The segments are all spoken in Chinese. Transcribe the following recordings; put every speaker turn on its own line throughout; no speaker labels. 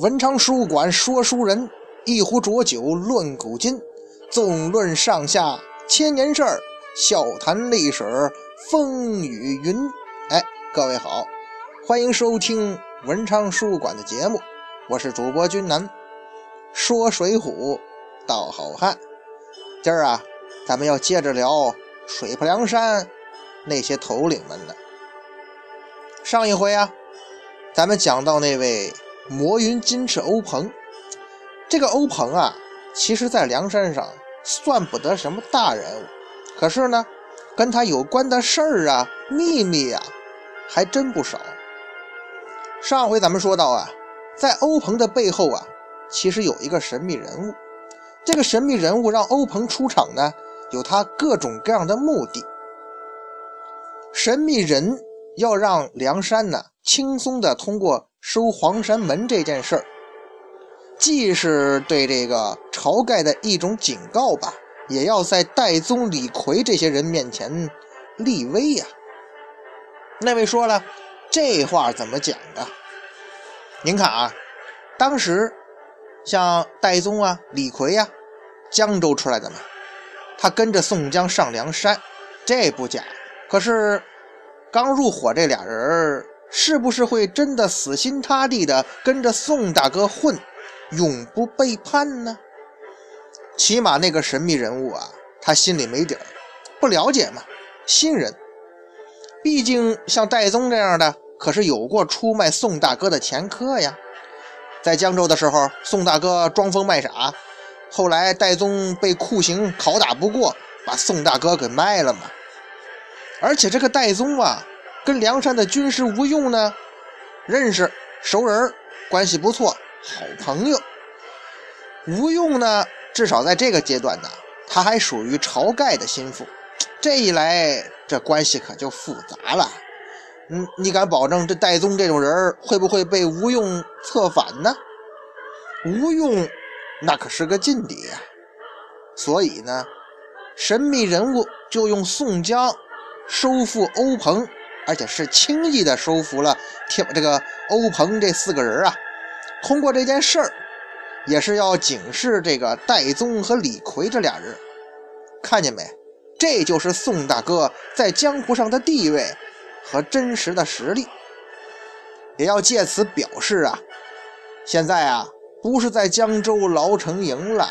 文昌书馆说书人，一壶浊酒论古今，纵论上下千年事儿，笑谈历史风雨云。哎，各位好，欢迎收听文昌书馆的节目，我是主播君南，说水浒道好汉。今儿啊，咱们要接着聊水泊梁山那些头领们呢。上一回啊，咱们讲到那位。魔云金翅欧鹏，这个欧鹏啊，其实在梁山上算不得什么大人物，可是呢，跟他有关的事儿啊、秘密啊，还真不少。上回咱们说到啊，在欧鹏的背后啊，其实有一个神秘人物。这个神秘人物让欧鹏出场呢，有他各种各样的目的。神秘人要让梁山呢，轻松的通过。收黄山门这件事儿，既是对这个晁盖的一种警告吧，也要在戴宗、李逵这些人面前立威呀。那位说了，这话怎么讲的？您看啊，当时像戴宗啊、李逵呀，江州出来的嘛，他跟着宋江上梁山，这不假。可是刚入伙这俩人儿。是不是会真的死心塌地的跟着宋大哥混，永不背叛呢？起码那个神秘人物啊，他心里没底儿，不了解嘛，新人。毕竟像戴宗这样的，可是有过出卖宋大哥的前科呀。在江州的时候，宋大哥装疯卖傻，后来戴宗被酷刑拷打不过，把宋大哥给卖了嘛。而且这个戴宗啊。跟梁山的军师吴用呢，认识熟人，关系不错，好朋友。吴用呢，至少在这个阶段呢，他还属于晁盖的心腹。这一来，这关系可就复杂了。嗯，你敢保证这戴宗这种人会不会被吴用策反呢？吴用那可是个劲敌呀。所以呢，神秘人物就用宋江收复欧鹏。而且是轻易的收服了天这个欧鹏这四个人啊。通过这件事儿，也是要警示这个戴宗和李逵这俩人。看见没？这就是宋大哥在江湖上的地位和真实的实力。也要借此表示啊，现在啊不是在江州牢城营了，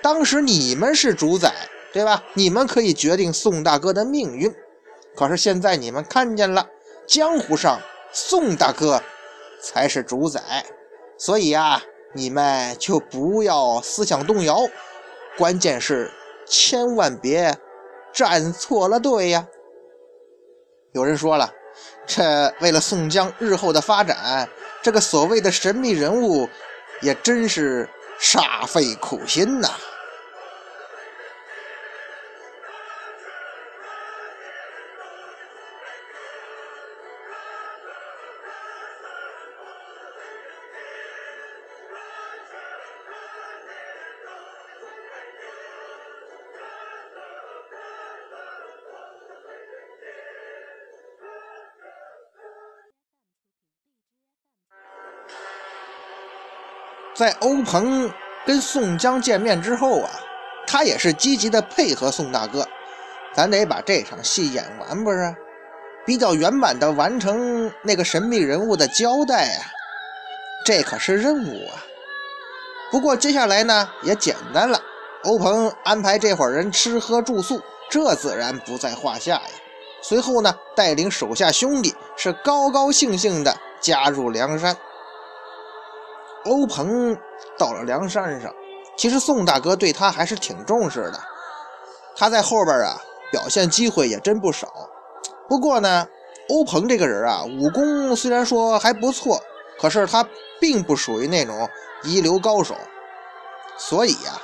当时你们是主宰，对吧？你们可以决定宋大哥的命运。可是现在你们看见了，江湖上宋大哥才是主宰，所以啊，你们就不要思想动摇，关键是千万别站错了队呀。有人说了，这为了宋江日后的发展，这个所谓的神秘人物也真是煞费苦心呐。在欧鹏跟宋江见面之后啊，他也是积极的配合宋大哥，咱得把这场戏演完，不是？比较圆满的完成那个神秘人物的交代啊，这可是任务啊。不过接下来呢也简单了，欧鹏安排这伙人吃喝住宿，这自然不在话下呀。随后呢，带领手下兄弟是高高兴兴的加入梁山。欧鹏到了梁山上，其实宋大哥对他还是挺重视的。他在后边啊表现机会也真不少。不过呢，欧鹏这个人啊，武功虽然说还不错，可是他并不属于那种一流高手。所以呀，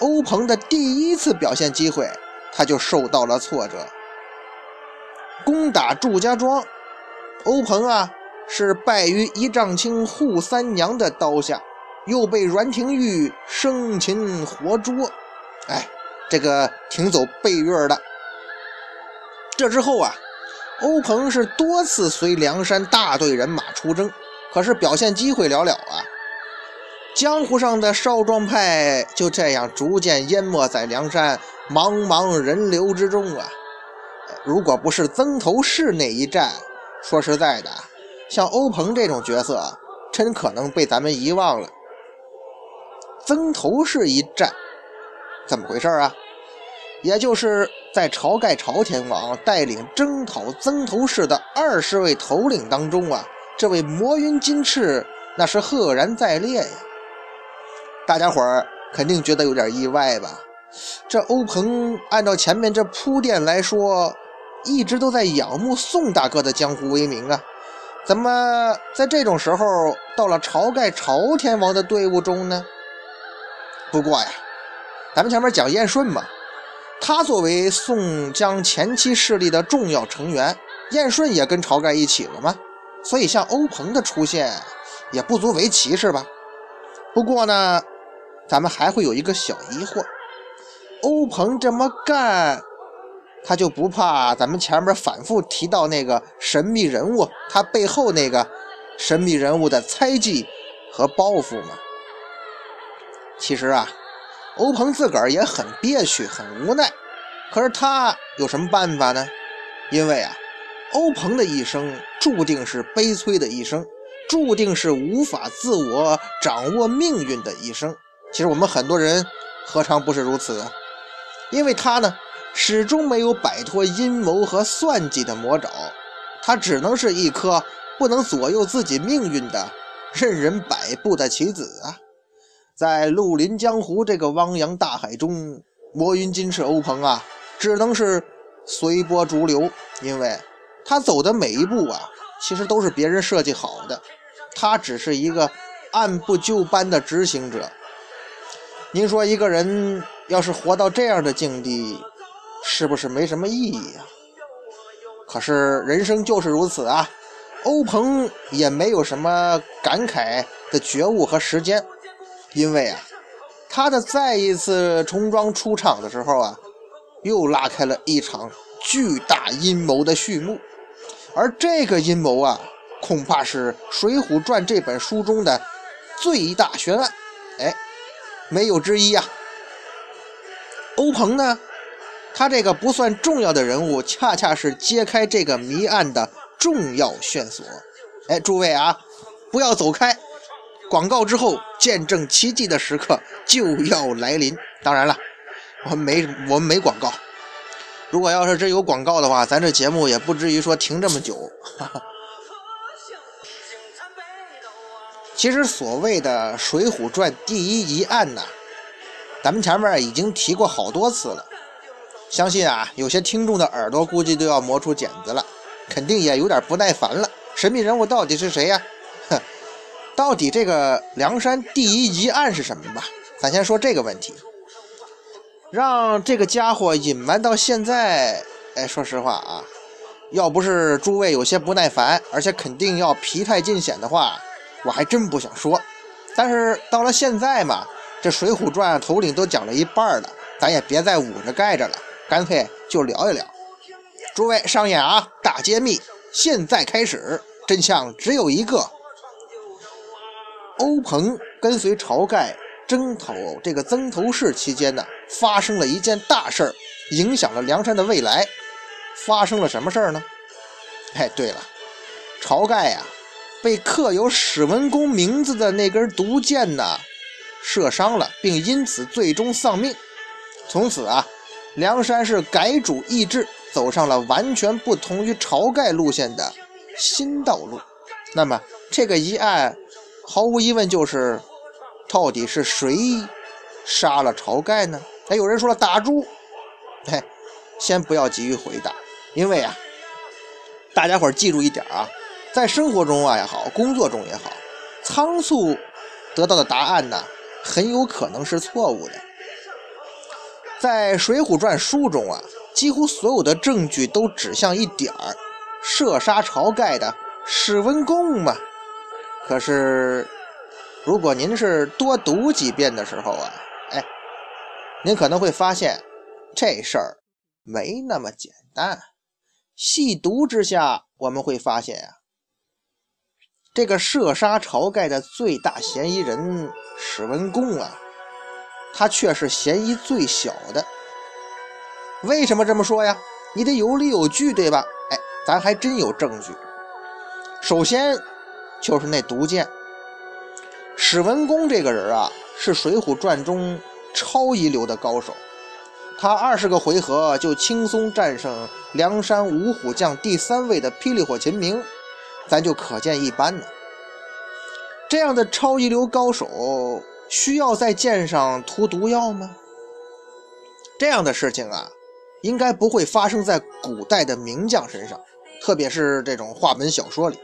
欧鹏的第一次表现机会，他就受到了挫折。攻打祝家庄，欧鹏啊。是败于一丈青扈三娘的刀下，又被阮廷玉生擒活捉，哎，这个挺走背月的。这之后啊，欧鹏是多次随梁山大队人马出征，可是表现机会寥寥啊。江湖上的少壮派就这样逐渐淹没在梁山茫茫人流之中啊！如果不是曾头市那一战，说实在的，像欧鹏这种角色，真可能被咱们遗忘了。曾头市一战，怎么回事啊？也就是在晁盖朝天王带领征讨曾头市的二十位头领当中啊，这位魔云金翅那是赫然在列呀。大家伙儿肯定觉得有点意外吧？这欧鹏按照前面这铺垫来说，一直都在仰慕宋大哥的江湖威名啊，怎么在这种时候到了晁盖朝天王的队伍中呢？不过呀，咱们前面讲燕顺嘛。他作为宋江前期势力的重要成员，燕顺也跟晁盖一起了吗？所以像欧鹏的出现也不足为奇，是吧？不过呢，咱们还会有一个小疑惑：欧鹏这么干，他就不怕咱们前面反复提到那个神秘人物他背后那个神秘人物的猜忌和报复吗？其实啊。欧鹏自个儿也很憋屈，很无奈。可是他有什么办法呢？因为啊，欧鹏的一生注定是悲催的一生，注定是无法自我掌握命运的一生。其实我们很多人何尝不是如此？因为他呢，始终没有摆脱阴谋和算计的魔爪，他只能是一颗不能左右自己命运的任人摆布的棋子啊。在绿林江湖这个汪洋大海中，魔云金翅欧鹏啊，只能是随波逐流，因为他走的每一步啊，其实都是别人设计好的，他只是一个按部就班的执行者。您说一个人要是活到这样的境地，是不是没什么意义啊？可是人生就是如此啊，欧鹏也没有什么感慨的觉悟和时间。因为啊，他的再一次重装出场的时候啊，又拉开了一场巨大阴谋的序幕，而这个阴谋啊，恐怕是《水浒传》这本书中的最大悬案，哎，没有之一呀。欧鹏呢，他这个不算重要的人物，恰恰是揭开这个谜案的重要线索。哎，诸位啊，不要走开。广告之后，见证奇迹的时刻就要来临。当然了，我们没我们没广告。如果要是真有广告的话，咱这节目也不至于说停这么久。哈 哈其实所谓的《水浒传》第一疑案呢，咱们前面已经提过好多次了。相信啊，有些听众的耳朵估计都要磨出茧子了，肯定也有点不耐烦了。神秘人物到底是谁呀？哼！到底这个梁山第一疑案是什么吧？咱先说这个问题。让这个家伙隐瞒到现在，哎，说实话啊，要不是诸位有些不耐烦，而且肯定要疲态尽显的话，我还真不想说。但是到了现在嘛，这《水浒传》头领都讲了一半了，咱也别再捂着盖着了，干脆就聊一聊。诸位上演啊，大揭秘，现在开始，真相只有一个。欧鹏跟随晁盖征讨这个曾头市期间呢，发生了一件大事儿，影响了梁山的未来。发生了什么事儿呢？哎，对了，晁盖呀，被刻有史文恭名字的那根毒箭呢，射伤了，并因此最终丧命。从此啊，梁山是改主易帜，走上了完全不同于晁盖路线的新道路。那么这个疑案。毫无疑问，就是到底是谁杀了晁盖呢？哎，有人说了打猪，嘿，先不要急于回答，因为啊，大家伙记住一点啊，在生活中啊也好，工作中也好，仓促得到的答案呢，很有可能是错误的。在《水浒传》书中啊，几乎所有的证据都指向一点儿：射杀晁盖的史文恭嘛。可是，如果您是多读几遍的时候啊，哎，您可能会发现这事儿没那么简单。细读之下，我们会发现啊，这个射杀晁盖的最大嫌疑人史文恭啊，他却是嫌疑最小的。为什么这么说呀？你得有理有据，对吧？哎，咱还真有证据。首先就是那毒箭。史文恭这个人啊，是《水浒传》中超一流的高手。他二十个回合就轻松战胜梁山五虎将第三位的霹雳火秦明，咱就可见一斑呢。这样的超一流高手，需要在剑上涂毒药吗？这样的事情啊，应该不会发生在古代的名将身上，特别是这种话本小说里。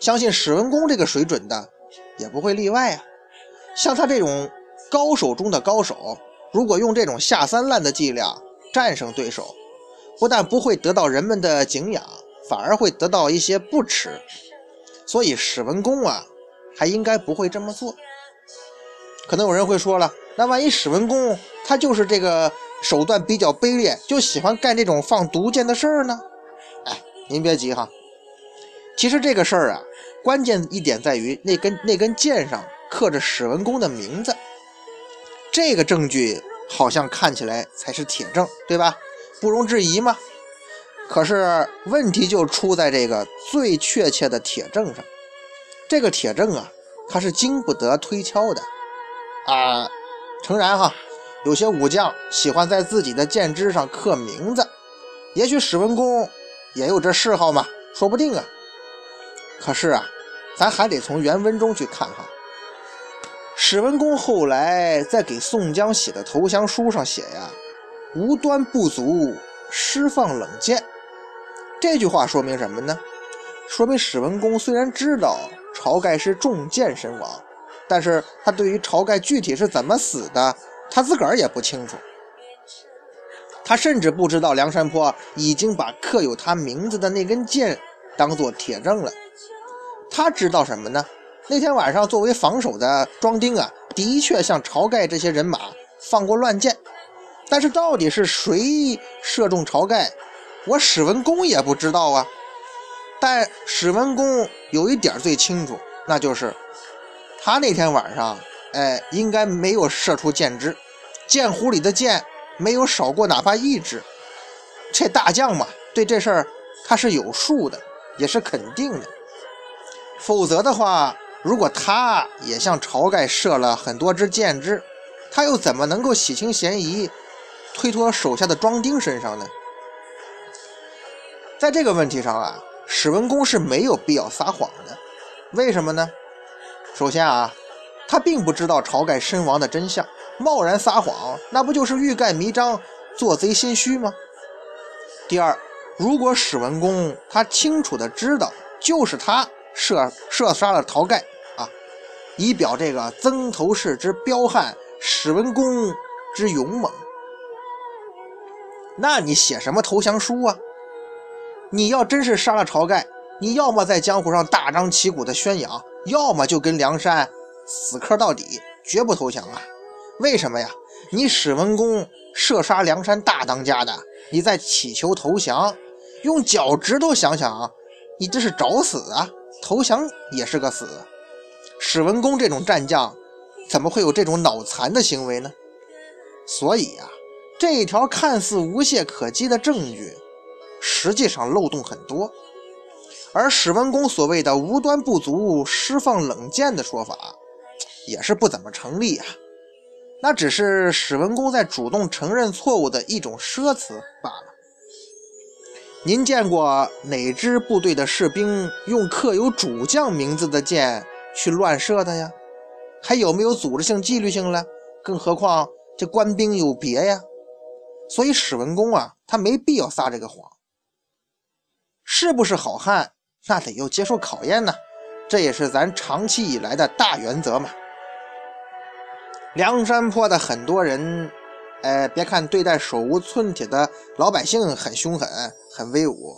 相信史文恭这个水准的，也不会例外啊。像他这种高手中的高手。如果用这种下三滥的伎俩战胜对手，不但不会得到人们的敬仰，反而会得到一些不耻。所以史文恭啊，还应该不会这么做。可能有人会说了，那万一史文恭他就是这个手段比较卑劣，就喜欢干这种放毒箭的事儿呢？哎，您别急哈，其实这个事儿啊，关键一点在于那根那根箭上刻着史文恭的名字。这个证据好像看起来才是铁证，对吧？不容置疑嘛。可是问题就出在这个最确切的铁证上。这个铁证啊，它是经不得推敲的啊。诚然哈，有些武将喜欢在自己的剑枝上刻名字，也许史文恭也有这嗜好嘛，说不定啊。可是啊，咱还得从原文中去看哈。史文恭后来在给宋江写的投降书上写呀：“无端不足，释放冷箭。”这句话说明什么呢？说明史文恭虽然知道晁盖是中箭身亡，但是他对于晁盖具体是怎么死的，他自个儿也不清楚。他甚至不知道梁山泊已经把刻有他名字的那根箭当做铁证了。他知道什么呢？那天晚上，作为防守的庄丁啊，的确向晁盖这些人马放过乱箭，但是到底是谁射中晁盖，我史文恭也不知道啊。但史文恭有一点最清楚，那就是他那天晚上，哎，应该没有射出箭支，箭壶里的箭没有少过哪怕一支。这大将嘛，对这事儿他是有数的，也是肯定的。否则的话。如果他也向晁盖射了很多支箭支，他又怎么能够洗清嫌疑，推脱手下的庄丁身上呢？在这个问题上啊，史文恭是没有必要撒谎的。为什么呢？首先啊，他并不知道晁盖身亡的真相，贸然撒谎，那不就是欲盖弥彰、做贼心虚吗？第二，如果史文恭他清楚的知道，就是他。射射杀了晁盖啊，以表这个曾头市之彪悍，史文恭之勇猛。那你写什么投降书啊？你要真是杀了晁盖，你要么在江湖上大张旗鼓的宣扬，要么就跟梁山死磕到底，绝不投降啊！为什么呀？你史文恭射杀梁山大当家的，你在乞求投降，用脚趾头想想，你这是找死啊！投降也是个死，史文恭这种战将，怎么会有这种脑残的行为呢？所以啊，这一条看似无懈可击的证据，实际上漏洞很多。而史文恭所谓的无端不足释放冷箭的说法，也是不怎么成立啊。那只是史文恭在主动承认错误的一种说辞罢了。您见过哪支部队的士兵用刻有主将名字的箭去乱射的呀？还有没有组织性、纪律性了？更何况这官兵有别呀。所以史文恭啊，他没必要撒这个谎。是不是好汉，那得要接受考验呢。这也是咱长期以来的大原则嘛。梁山泊的很多人。哎，别看对待手无寸铁的老百姓很凶狠、很威武，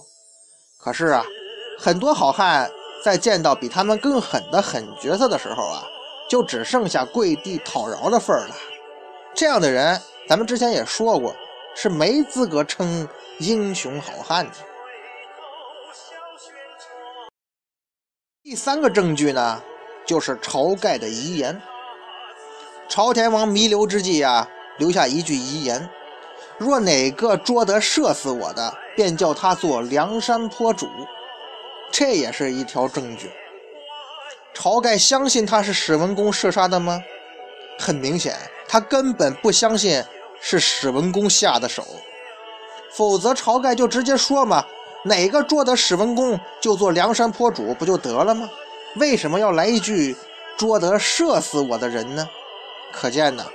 可是啊，很多好汉在见到比他们更狠的狠角色的时候啊，就只剩下跪地讨饶的份儿了。这样的人，咱们之前也说过，是没资格称英雄好汉的。第三个证据呢，就是晁盖的遗言。朝天王弥留之际呀，留下一句遗言：若哪个捉得射死我的，便叫他做梁山坡主。这也是一条证据。晁盖相信他是史文恭射杀的吗？很明显，他根本不相信是史文恭下的手。否则，晁盖就直接说嘛。哪个捉得史文恭就做梁山坡主不就得了吗？为什么要来一句捉得射死我的人呢？可见呢，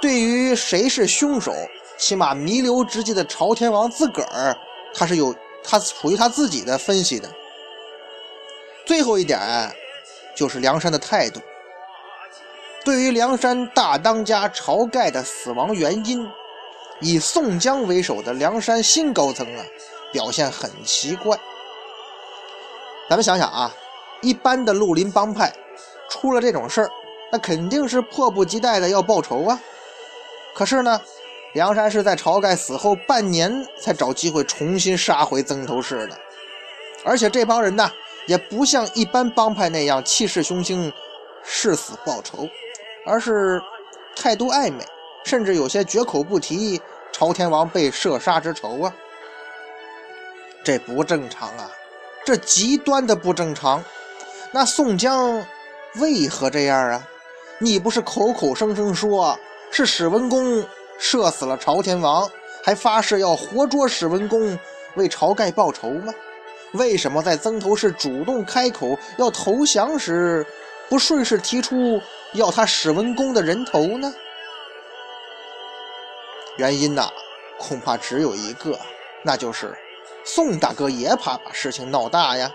对于谁是凶手，起码弥留之际的朝天王自个儿他是有他属于他自己的分析的。最后一点就是梁山的态度，对于梁山大当家晁盖的死亡原因，以宋江为首的梁山新高层啊。表现很奇怪，咱们想想啊，一般的绿林帮派出了这种事儿，那肯定是迫不及待的要报仇啊。可是呢，梁山是在晁盖死后半年才找机会重新杀回曾头市的，而且这帮人呢，也不像一般帮派那样气势汹汹、誓死报仇，而是态度暧昧，甚至有些绝口不提朝天王被射杀之仇啊。这不正常啊！这极端的不正常。那宋江为何这样啊？你不是口口声声说是史文恭射死了朝天王，还发誓要活捉史文恭为晁盖报仇吗？为什么在曾头市主动开口要投降时，不顺势提出要他史文恭的人头呢？原因呐，恐怕只有一个，那就是。宋大哥也怕把事情闹大呀，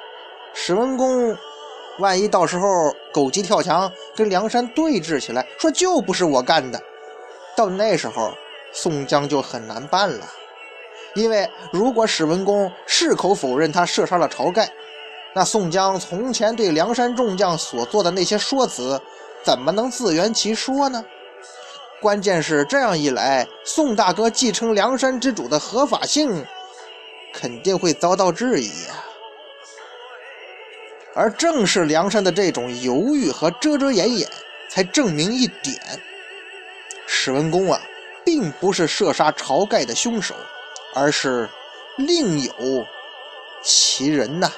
史文恭万一到时候狗急跳墙跟梁山对峙起来，说就不是我干的，到那时候宋江就很难办了。因为如果史文恭矢口否认他射杀了晁盖，那宋江从前对梁山众将所做的那些说辞，怎么能自圆其说呢？关键是这样一来，宋大哥继承梁山之主的合法性。肯定会遭到质疑呀，而正是梁山的这种犹豫和遮遮掩掩，才证明一点：史文恭啊，并不是射杀晁盖的凶手，而是另有其人呐。